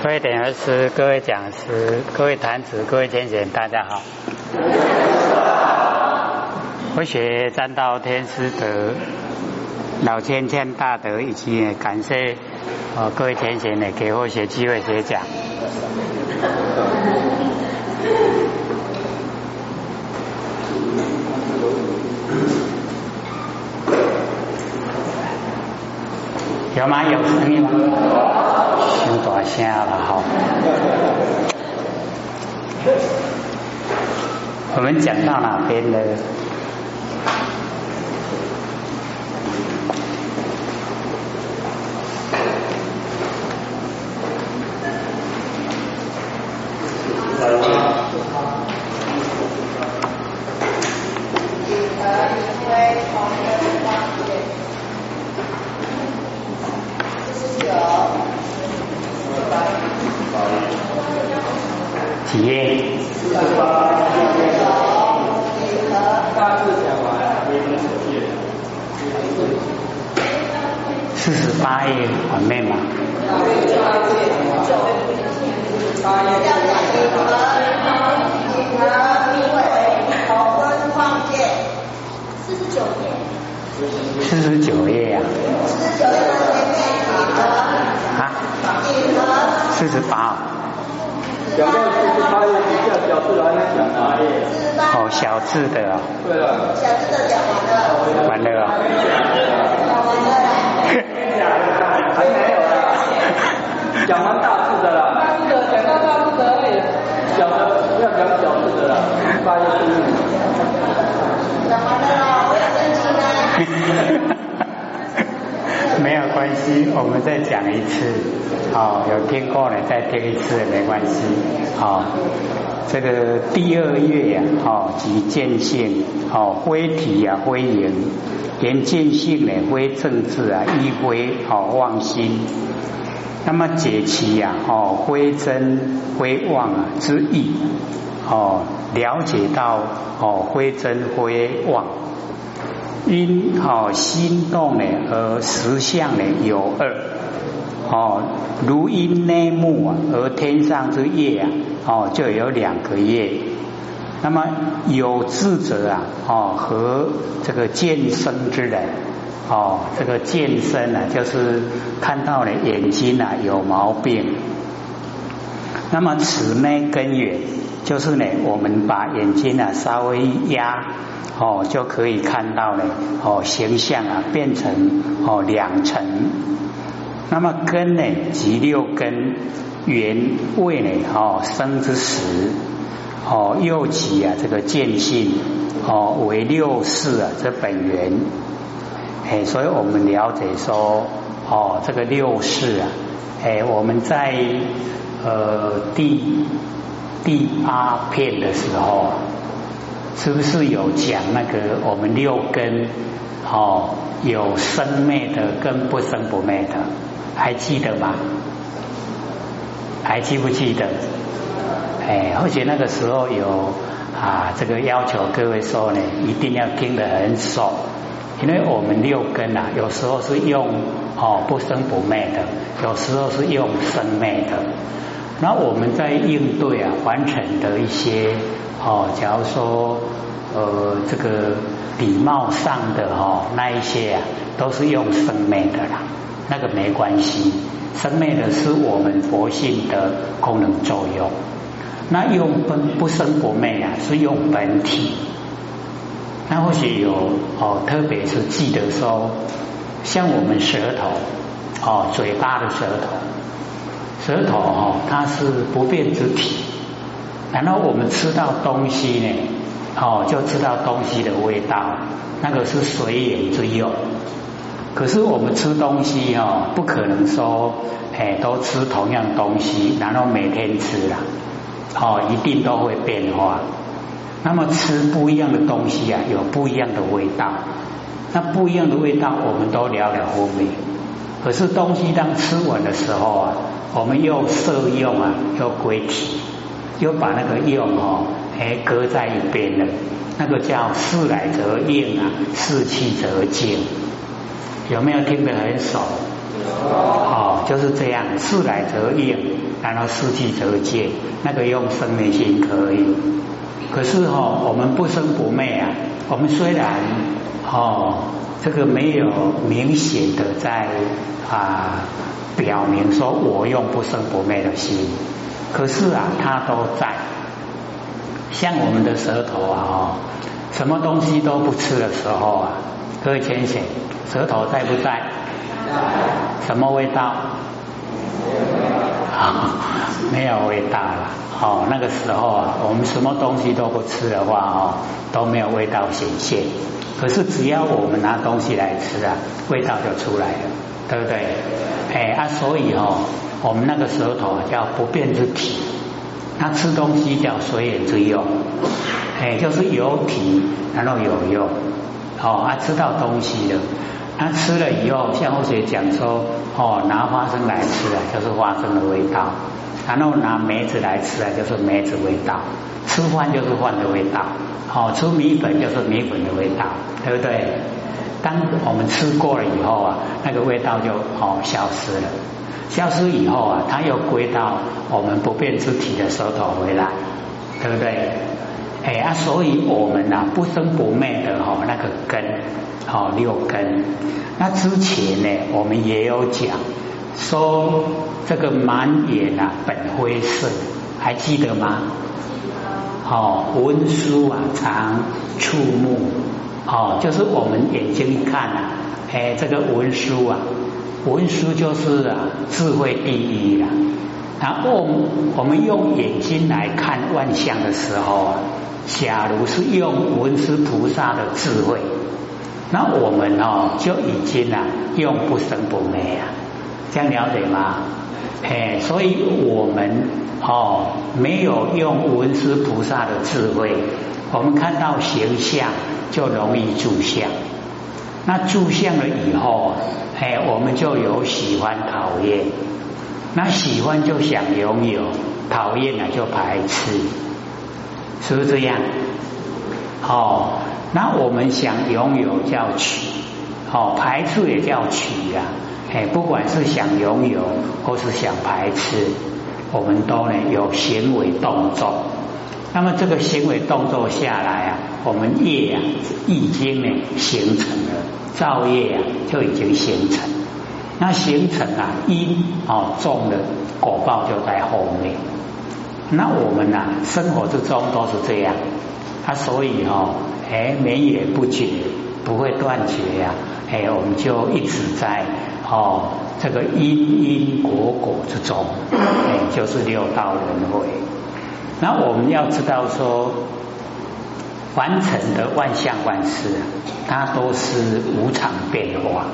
各位点儿师、各位讲师、各位坛子、各位天贤，大家好。我学占道天师德、老千千大德，以及感谢呃各位天贤呢给我学机会学讲。有吗？有声音吗？太大声了哈！我们讲到哪边了？几页？四十八页完面吗？四十九页。四十九页呀、四十九页的啊？四十八。哦，小字的啊，对了，小字的讲完了，完了啊。讲完了。还没有啦，讲完大字的啦。大字的讲到大字的而已。小的要讲小字的啦，八页是。讲完了啦，我有申请啦。没有关系，我们再讲一次。哦，有听过了，再听一次没关系。哦，这个第二月呀、哦，即见性，哦，非体啊，非形，言见性呢，非政治啊，亦非哦妄心。那么解其呀、哦，非真非妄啊之意，哦，了解到哦，非真非妄。因哦心动呢而实相呢有二哦，如因内目啊，而天上之月啊哦就有两个月。那么有智者啊哦和这个见生之人哦，这个见生啊就是看到了眼睛啊有毛病。那么此内根源就是呢，我们把眼睛啊稍微压哦，就可以看到呢哦形象啊变成哦两层。那么根呢即六根，缘味呢哦生之时哦又起啊这个见性哦为六世啊这本源。哎，所以我们了解说哦这个六世啊，哎我们在呃第第八片的时候。是不是有讲那个我们六根哦有生灭的跟不生不灭的，还记得吗？还记不记得？哎，而且那个时候有啊，这个要求各位说呢，一定要听得很熟，因为我们六根啊，有时候是用哦不生不灭的，有时候是用生灭的。那我们在应对啊凡尘的一些哦，假如说呃这个礼貌上的哦那一些啊，都是用生灭的啦，那个没关系，生灭的是我们佛性的功能作用。那用不不生不灭啊，是用本体。那或许有哦，特别是记得说，像我们舌头哦，嘴巴的舌头。舌头哦，它是不变之体，然后我们吃到东西呢，哦，就知道东西的味道，那个是随缘之用。可是我们吃东西哦，不可能说，哎，都吃同样东西，然后每天吃啦，哦，一定都会变化。那么吃不一样的东西啊，有不一样的味道。那不一样的味道，我们都了了分明。可是东西当吃完的时候啊，我们又摄用啊，又归体，又把那个用哦，哎搁在一边了。那个叫事来则应啊，事去则静。有没有听得很熟？哦，就是这样，事来则应，然后事去则见，那个用生命心可以。可是哦，我们不生不灭啊，我们虽然哦，这个没有明显的在啊表明说我用不生不灭的心，可是啊，它都在。像我们的舌头啊，什么东西都不吃的时候啊，各位浅显，舌头在不在？什么味道？啊，没有味道了。哦，那个时候啊，我们什么东西都不吃的话，哦，都没有味道显现。可是只要我们拿东西来吃啊，味道就出来了，对不对？哎啊，所以哦，我们那个舌头叫不变之体。那吃东西叫随缘之用，哎，就是有体，然后有用，哦，他吃到东西了，他吃了以后，像我学讲说，哦，拿花生来吃啊，就是花生的味道，然后拿梅子来吃啊，就是梅子味道，吃饭就是饭的味道，哦，吃米粉就是米粉的味道，对不对？当我们吃过了以后啊，那个味道就哦消失了。消失以后啊，它又归到我们不变之体的舌头回来，对不对？哎啊，所以我们呐不生不灭的哈那个根，哦六根。那之前呢，我们也有讲说这个满眼啊本灰色，还记得吗？哦，文书啊常触目，哦就是我们眼睛一看啊，哎这个文书啊。文书就是啊，智慧第一啊。然后我们用眼睛来看万象的时候啊，假如是用文殊菩萨的智慧，那我们哦就已经啊用不生不灭啊，这样了解吗？哎，所以我们哦没有用文殊菩萨的智慧，我们看到形象就容易住相。那住相了以后，哎，我们就有喜欢、讨厌。那喜欢就想拥有，讨厌了就排斥，是不是这样？哦，那我们想拥有叫取，哦，排斥也叫取呀。哎，不管是想拥有或是想排斥，我们都呢有行为动作。那么这个行为动作下来啊，我们业啊已经呢形成了，造业啊就已经形成。那形成啊因哦种的果报就在后面。那我们呐生活之中都是这样，啊所以哦哎绵延不绝，不会断绝呀，哎我们就一直在哦这个因因果果之中，哎就是六道轮回。那我们要知道说，凡尘的万象万事，它都是无常变化。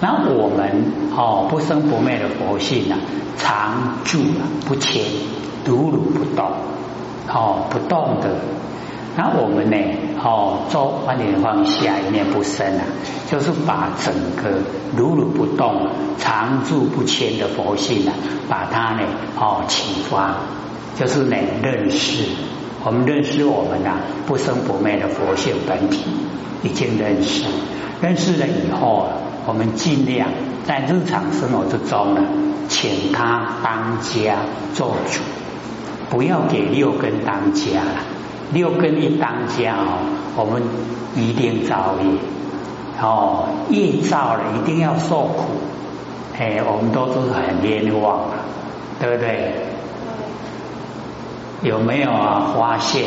那我们哦不生不灭的佛性啊，常住不迁，如如不动，哦不动的。那我们呢哦做观点放下一念不生啊，就是把整个如如不动、常住不迁的佛性啊，把它呢哦启发。就是呢，认识我们认识我们呐不生不灭的佛性本体，已经认识，认识了以后，啊我们尽量在日常生活之中呢，请他当家做主，不要给六根当家了。六根一当家哦，我们一定造业哦，业造了一定要受苦，哎，我们都是很冤枉啊，对不对？有没有啊？发现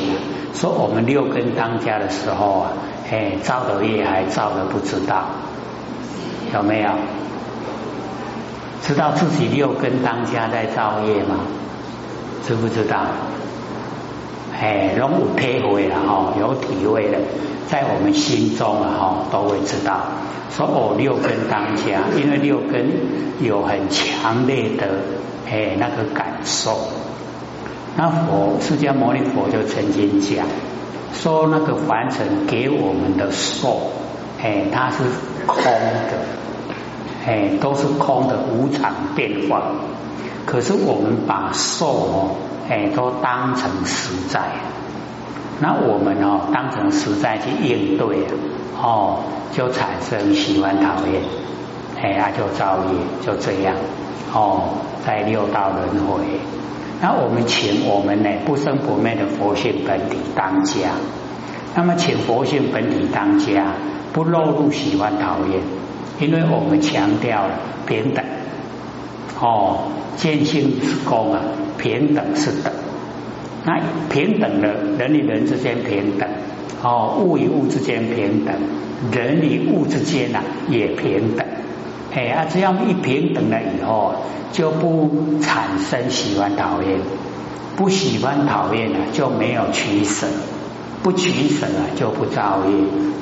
说我们六根当家的时候啊，哎，造的业还造的不知道，有没有？知道自己六根当家在造业吗？知不知道？哎，拢有体会了哈，有体会了，在我们心中啊哈，都会知道说哦，六根当家，因为六根有很强烈的哎那个感受。那佛释迦牟尼佛就曾经讲说，那个凡尘给我们的受，哎，它是空的，哎，都是空的，无常变化。可是我们把受哦，哎，都当成实在，那我们哦，当成实在去应对，哦，就产生喜欢讨厌，哎，他就造业，就这样哦，在六道轮回。那我们请我们呢不生不灭的佛性本体当家，那么请佛性本体当家，不落入喜欢讨厌，因为我们强调了平等。哦，见性是公啊，平等是等。那平等的人与人之间平等，哦，物与物之间平等，人与物之间呐也平等。哎啊，只要一平等了以后，就不产生喜欢讨厌，不喜欢讨厌啊，就没有取舍，不取舍啊，就不造业，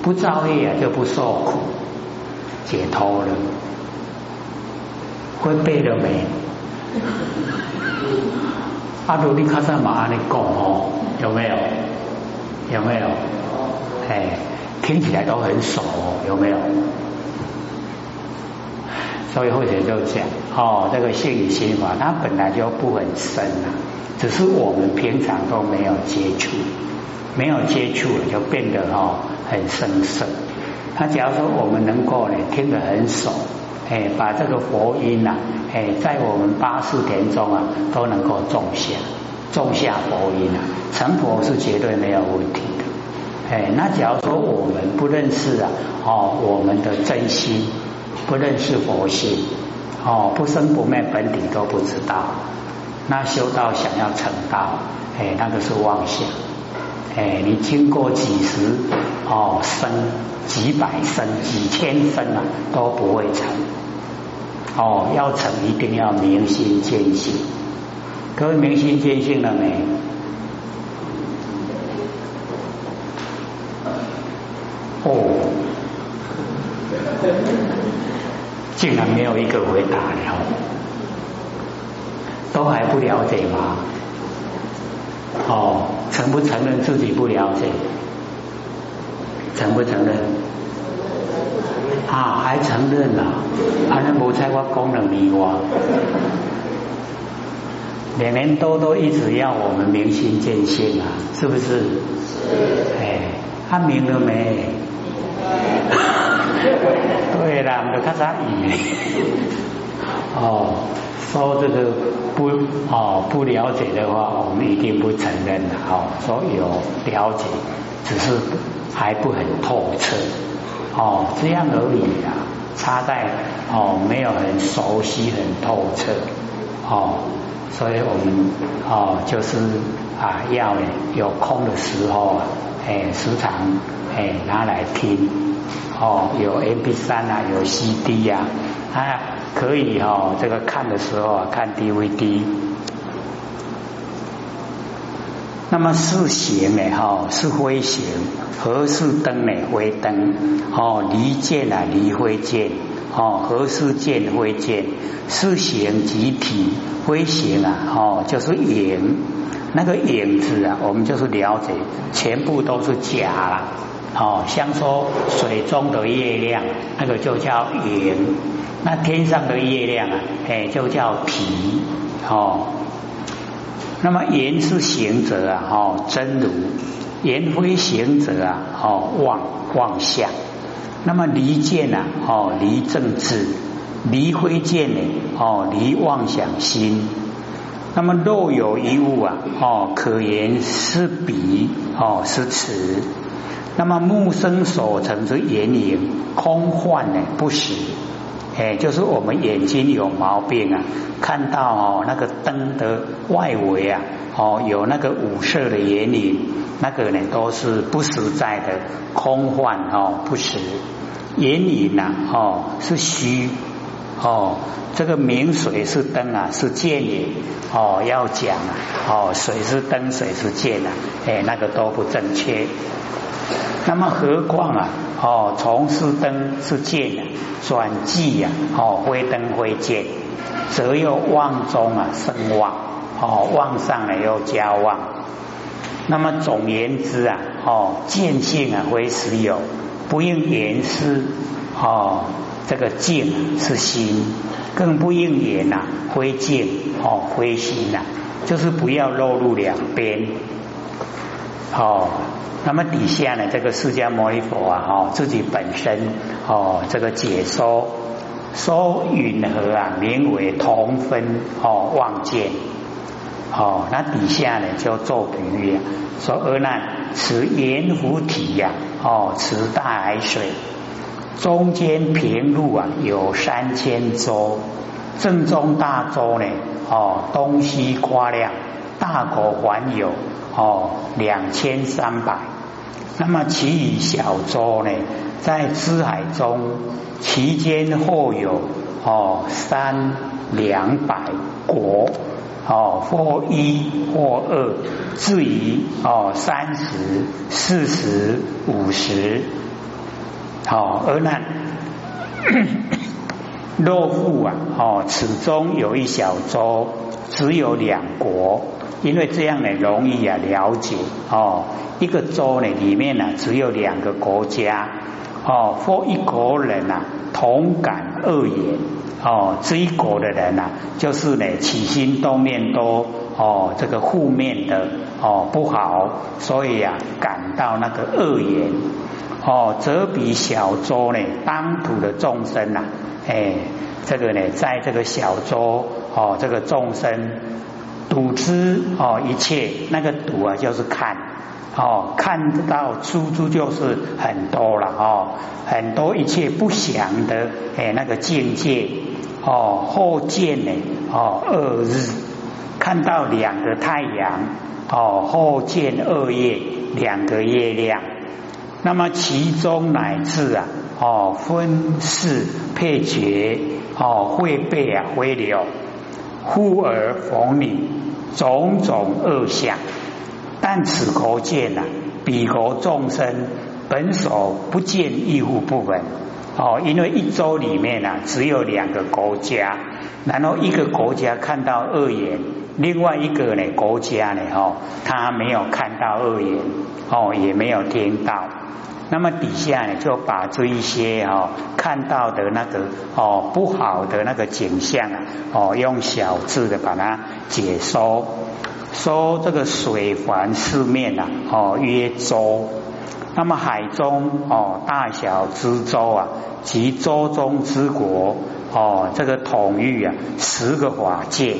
不造业啊，就不受苦，解脱了。会背了没？阿罗尼卡萨马阿尼讲哦，有没有？有没有？哎，听起来都很熟，有没有？所以或者就讲哦，这个性与心法，它本来就不很深啊，只是我们平常都没有接触，没有接触就变得哦很生涩。那假如说我们能够呢听得很熟。哎，把这个佛音呐，哎，在我们八四田中啊，都能够种下，种下佛音啊，成佛是绝对没有问题的。哎，那假如说我们不认识啊，哦，我们的真心，不认识佛性，哦，不生不灭本体都不知道，那修道想要成道，哎，那个是妄想。哎，你经过几十哦生、几百生、几千生啊，都不会成。哦，要成一定要明心见性。各位明心见性了没？哦，竟然没有一个回答了，都还不了解吗？哦，承不承认自己不了解？承不承认？啊，还承认了？还能不在我功能迷惘？年年多都一直要我们明心见性啊，是不是？是。哎，他明了没？对啦，我们看啥语？哦。说这个不哦不了解的话，我们一定不承认的哦。说有了解，只是还不很透彻哦，这样而已啊。差在哦没有很熟悉很透彻哦，所以我们哦就是啊要有空的时候啊，哎时常哎拿来听哦，有 M P 三啊，有 C D 呀啊。可以哈，这个看的时候啊，看 DVD。那么是行呢哈，是灰行；何是灯呢？灰灯。哦，离见啊，离灰见。哦，何是见灰见？是行即体，灰行啊，哦，就是影。那个影子啊，我们就是了解，全部都是假了。哦，像说水中的月亮，那个就叫影；那天上的月亮啊，哎，就叫皮。哦，那么言是行者啊，哦，真如；言非行者啊，哦，妄妄相。那么离见啊，哦，离正智；离非见呢，哦，离妄想心。那么若有一物啊，哦，可言是彼，哦，是此。那么木生所成之眼影空幻呢不实，哎，就是我们眼睛有毛病啊，看到哦那个灯的外围啊，哦有那个五色的眼影，那个呢都是不实在的空幻哦不实，眼影呐哦是虚哦，这个明水是灯啊是剑也哦要讲啊哦水是灯水是剑啊，哎那个都不正确。那么何况啊？哦，从事灯是剑啊，转寂呀，哦，灰灯灰剑，则又旺中啊生旺，哦，旺上了又加旺。那么总言之啊，哦，见性啊为实有，不应言师哦，这个静是心，更不应言呐灰静哦灰心呐，就是不要落入两边，哦。那么底下呢，这个释迦牟尼佛啊，哦，自己本身哦，这个解说说云何啊，名为同分哦，望见哦，那底下呢就做比喻啊，说阿难，此盐湖体呀，哦，此大海水，中间平路啊，有三千洲，正中大洲呢，哦，东西夸亮，大国环有哦，两千三百。那么其余小洲呢，在支海中，其间或有哦三两百国哦，或一或二，至于哦三十、四十、五十，好而那。若复啊，哦，此中有一小洲，只有两国。因为这样呢，容易啊了解哦。一个州呢，里面呢只有两个国家哦，或一国人呐，同感恶言哦。这一国的人呐，就是呢起心动念都哦这个负面的哦不好，所以啊感到那个恶言哦，则比小州呢当土的众生呐，哎，这个呢在这个小州哦，这个众生。睹之哦，一切那个睹啊，就是看。哦，看到出处就是很多了哦，很多一切不祥的哎那个境界哦，后见呢哦，二日。看到两个太阳哦，后见二月两个月亮，那么其中乃至啊哦，分饰配角哦，会背啊回流。忽而逢你种种恶相，但此国见呐，彼国众生本所不见异乎不闻哦，因为一周里面啊，只有两个国家，然后一个国家看到恶言，另外一个呢国家呢哦，他没有看到恶言哦，也没有听到。那么底下呢，就把这一些哦看到的那个哦不好的那个景象啊，哦用小字的把它解说，说这个水环四面呐，哦曰洲。那么海中哦大小之洲啊，及洲中之国哦，这个统御啊十个法界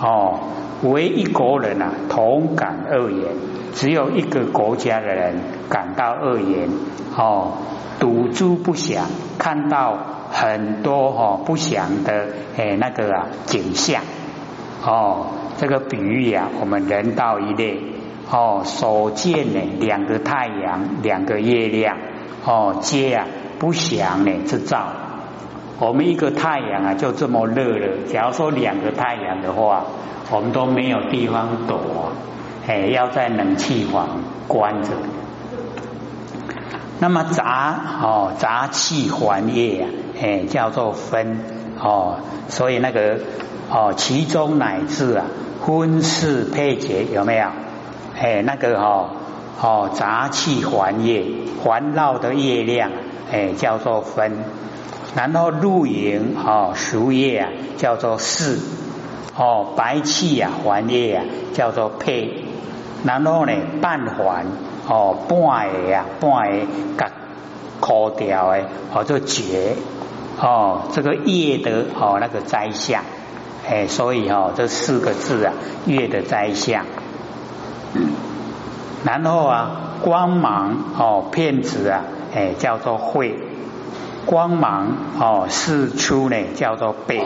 哦，唯一国人啊同感二言。只有一个国家的人感到恶言哦，赌注不祥，看到很多哦不祥的诶那个啊景象哦，这个比喻啊，我们人道一类哦所见呢两个太阳，两个月亮哦，皆啊不祥呢之兆。我们一个太阳啊就这么热了，假如说两个太阳的话，我们都没有地方躲。哎，要在冷气房关着。那么杂哦，杂气还液啊，哎，叫做分哦。所以那个哦，其中乃至啊，分饰配结有没有？哎，那个哦哦，杂气环液环绕的月亮，哎，叫做分。然后露营哦，熟叶啊，叫做饰哦，白气呀，环液啊，叫做配。然后呢，半环哦，半个呀，半个甲枯掉的，哦，就绝哦，这个叶的哦那个摘相，哎，所以哦这四个字啊，月的摘相。然后啊，光芒哦，片子啊，哎，叫做慧，光芒哦，四出呢，叫做背，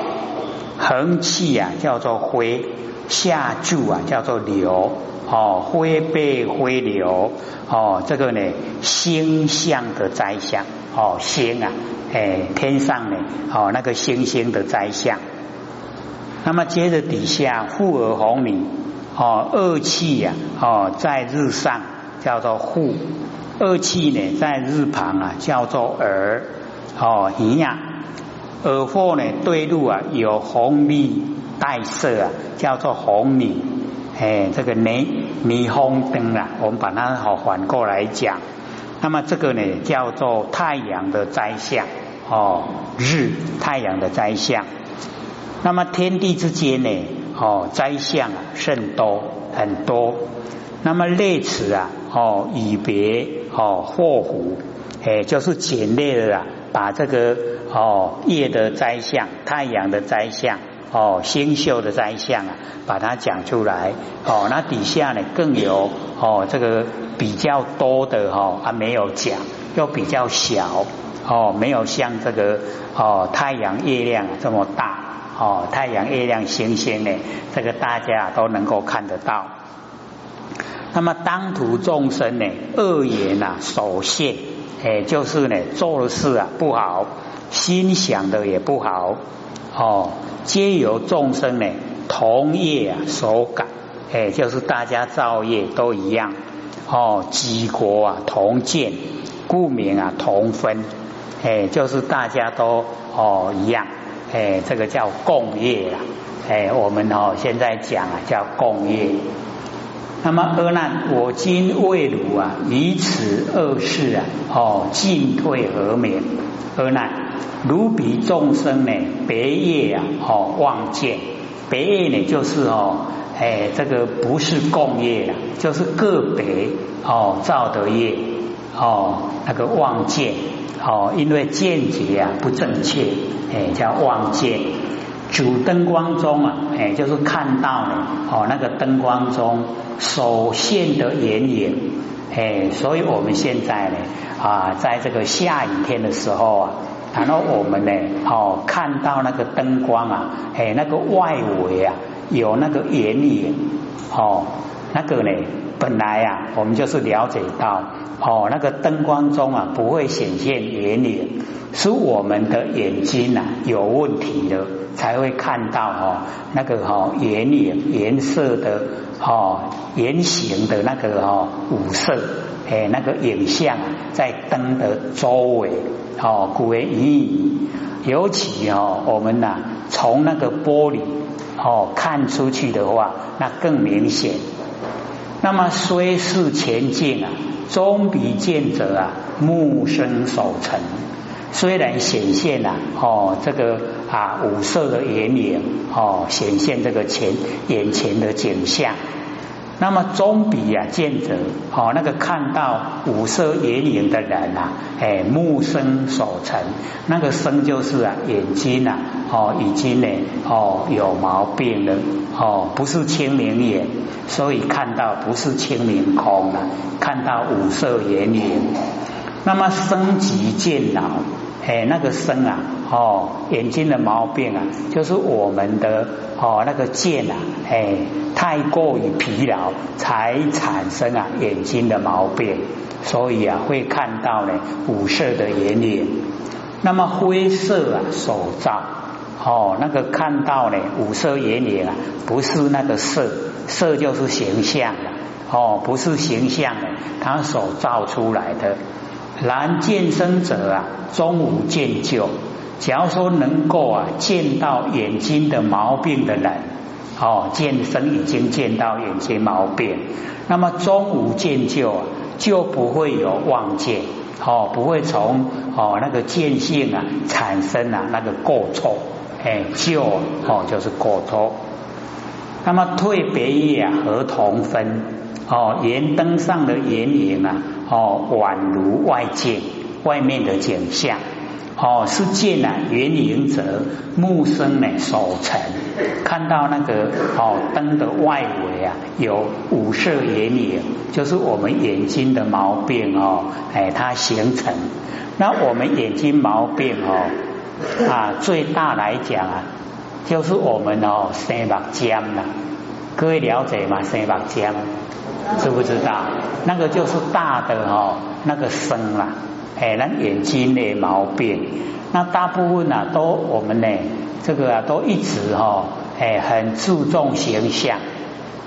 横气啊，叫做灰，下注啊，叫做流。哦，灰背灰流哦，这个呢星象的灾相哦，星啊，哎，天上呢哦那个星星的灾相。那么接着底下复而红米哦，恶气呀哦在日上叫做护，恶气呢在日旁啊叫做耳哦一样，耳后呢对路啊有红米带色啊叫做红米。哎，这个霓霓虹灯啊，我们把它好反过来讲。那么这个呢，叫做太阳的灾相哦，日太阳的灾相。那么天地之间呢，哦，灾相甚多很多。那么类词啊，哦，以别哦，祸福，哎，就是简略的啊，把这个哦夜的灾相、太阳的灾相、哦星宿的灾相啊，把它讲出来哦。那底下呢更有哦这个比较多的哈啊没有讲，又比较小哦，没有像这个哦太阳、月亮这么大哦。太阳、月亮、星星呢，这个大家都能够看得到。那么当涂众生呢，恶言啊，首现，哎，就是呢，做事啊不好，心想的也不好，哦，皆由众生呢同业啊所感，哎，就是大家造业都一样，哦，几国啊同见，故名啊同分，哎，就是大家都哦一样，哎，这个叫共业啊，哎，我们哦现在讲啊叫共业。那么阿难，我今为汝啊，以此恶事啊，哦，进退和免。阿难，如彼众生呢，别业啊，哦，望见别业呢，就是哦，哎，这个不是共业啊，就是个别哦造的业哦，那个望见哦，因为见解啊不正确，哎，叫望见。主灯光中啊，哎，就是看到呢，哦，那个灯光中所现的眼影，哎，所以我们现在呢，啊，在这个下雨天的时候啊，然后我们呢，哦，看到那个灯光啊，哎，那个外围啊，有那个眼影，哦，那个呢，本来啊，我们就是了解到，哦，那个灯光中啊，不会显现眼影，是我们的眼睛啊有问题的。才会看到哦，那个哈眼影颜色的哦圆形的那个哈五色哎那个影像在灯的周围哦古为意尤其哦我们呐从那个玻璃哦看出去的话，那更明显。那么虽是前进啊，终比见者啊目生守成。虽然显现了哦，这个啊五色的眼影哦，显现这个前眼前的景象，那么总比啊见者哦那个看到五色眼影的人啊，哎目生所成，那个生就是啊眼睛啊哦已经呢哦有毛病了哦不是清明眼，所以看到不是清明空了，看到五色眼影。那么生即见老，哎，那个生啊，哦，眼睛的毛病啊，就是我们的哦那个剑啊，哎，太过于疲劳，才产生啊眼睛的毛病，所以啊会看到呢五色的眼影。那么灰色啊手照，哦，那个看到呢五色眼影啊，不是那个色，色就是形象的，哦，不是形象的，他手照出来的。然见生者啊，终无见就。假如说能够啊见到眼睛的毛病的人，哦，见生已经见到眼睛毛病，那么终无见就啊，就不会有望见，哦，不会从哦那个见性啊产生啊那个过错，哎，救哦就是过错。那么退别业啊和同分，哦，圆灯上的眼影啊。哦，宛如外界外面的景象，哦，是见啊，圆影者目生呢所成，看到那个哦灯的外围啊，有五色眼影，就是我们眼睛的毛病哦，哎，它形成。那我们眼睛毛病哦啊，最大来讲啊，就是我们哦生目尖了，各位了解吗？生目尖。知不知道？那个就是大的哦，那个生啦，哎，那眼睛的毛病，那大部分啊都我们呢，这个啊都一直哈，哎，很注重形象，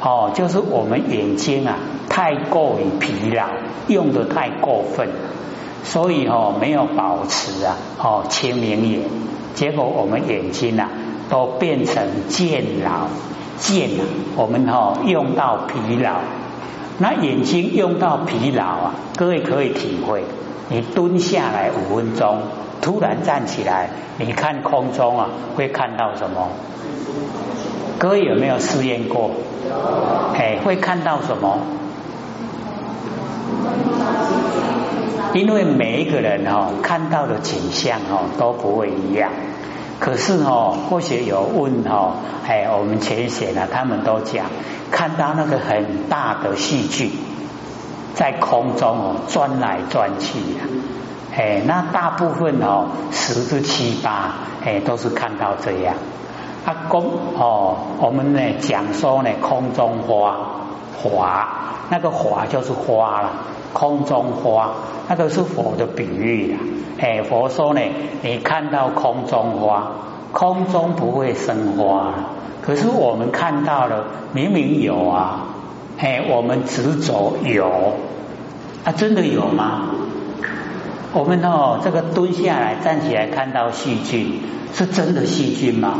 哦，就是我们眼睛啊太过于疲劳，用的太过分，所以哦没有保持啊哦清明眼，结果我们眼睛啊都变成健老健啊，我们哦用到疲劳。那眼睛用到疲劳啊，各位可以体会。你蹲下来五分钟，突然站起来，你看空中啊，会看到什么？各位有没有试验过？哎，会看到什么？因为每一个人哦看到的景象哦都不会一样。可是哦，或许有问哦，哎，我们前些呢，他们都讲看到那个很大的戏剧在空中哦转来转去呀，哎，那大部分哦十之七八哎都是看到这样。啊，公哦，我们呢讲说呢空中花华，那个华就是花了，空中花那个是佛的比喻呀。哎，佛说呢，你看到空中花，空中不会生花，可是我们看到了，明明有啊，哎，我们执着有啊，真的有吗？我们哦，这个蹲下来、站起来看到细菌，是真的细菌吗？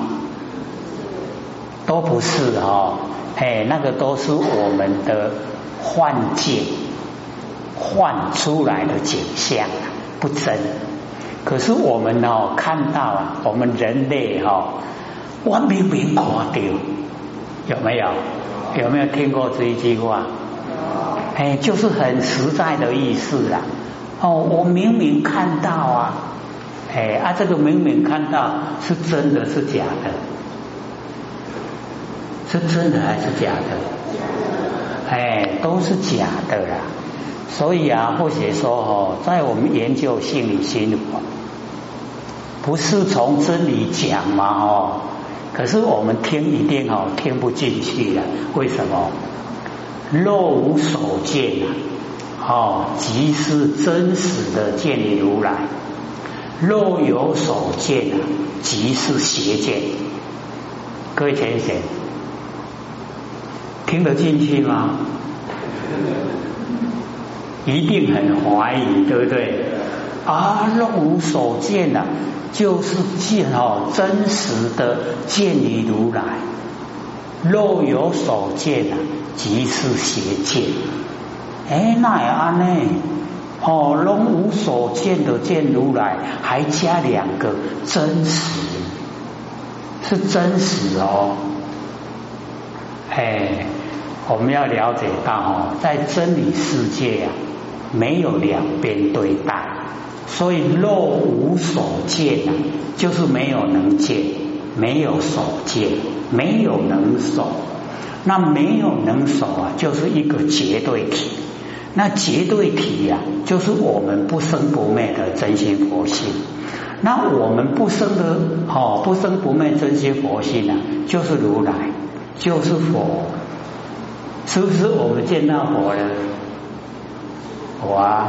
都不是哦，哎，那个都是我们的幻境，幻出来的景象。不真，可是我们哦看到啊，我们人类哈，我明明看到，有没有？有没有听过这一句话？哎，就是很实在的意思啦。哦，我明明看到啊，哎啊，这个明明看到是真的是假的？是真的还是假的？哎，都是假的啦。所以啊，或许说哦，在我们研究心理心理，不是从真理讲嘛哦，可是我们听一定哦听不进去了，为什么？若无所见啊，哦，即是真实的见理如来；若有所见啊，即是邪见。各位先生，听得进去吗？一定很怀疑，对不对？啊，若无所见啊，就是见哦，真实的见你如来；若有所见呐，即是邪见。哎，那也安呢？哦，若无所见的见如来，还加两个真实，是真实哦。哎，我们要了解到哦，在真理世界呀。没有两边对待，所以若无所见啊，就是没有能见，没有所见，没有能守。那没有能守啊，就是一个绝对体。那绝对体呀，就是我们不生不灭的真心佛性。那我们不生的哦，不生不灭真心佛性啊，就是如来，就是佛。是不是我们见到佛了？哇，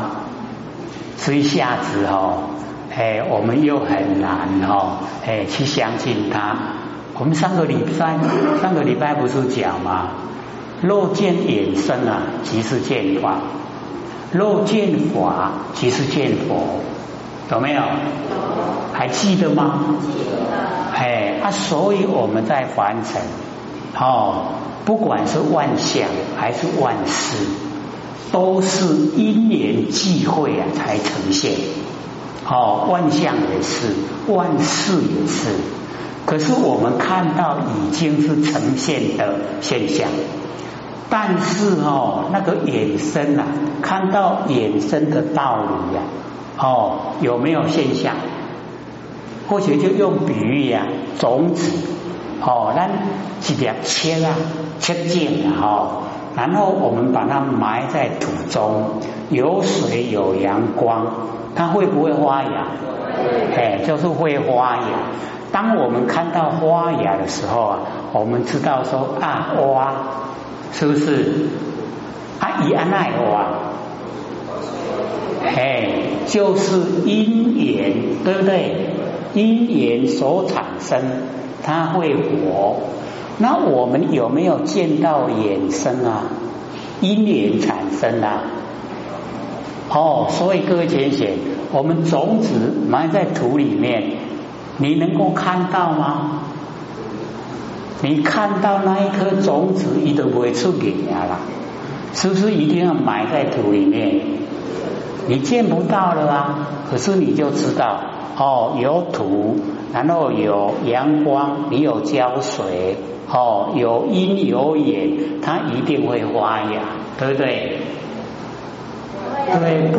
这一下子哦，哎，我们又很难哦，哎，去相信他。我们上个礼拜，上个礼拜不是讲吗？若见衍生啊，即是见法；若见法，即是见佛。有没有？还记得吗？记得。哎，啊，所以我们在凡尘哦，不管是万象还是万事。都是因缘际会啊，才呈现。哦，万象也是，万事也是。可是我们看到已经是呈现的现象，但是哦，那个衍生啊，看到衍生的道理呀，哦，有没有现象？或许就用比喻呀，种子，哦，那一粒切啊，切见啊，哦。然后我们把它埋在土中，有水有阳光，它会不会发芽？哎，就是会发芽。当我们看到发芽的时候啊，我们知道说啊，哇，是不是？啊，一安奈哇，哎，就是因缘，对不对？因缘所产生，它会活。那我们有没有见到衍生啊？因缘产生啊？哦，所以各位浅显，我们种子埋在土里面，你能够看到吗？你看到那一颗种子，你都不会出芽了，是不是一定要埋在土里面？你见不到了啊，可是你就知道，哦，有土，然后有阳光，你有浇水。哦，有阴有野，它一定会发芽，对不对？对不？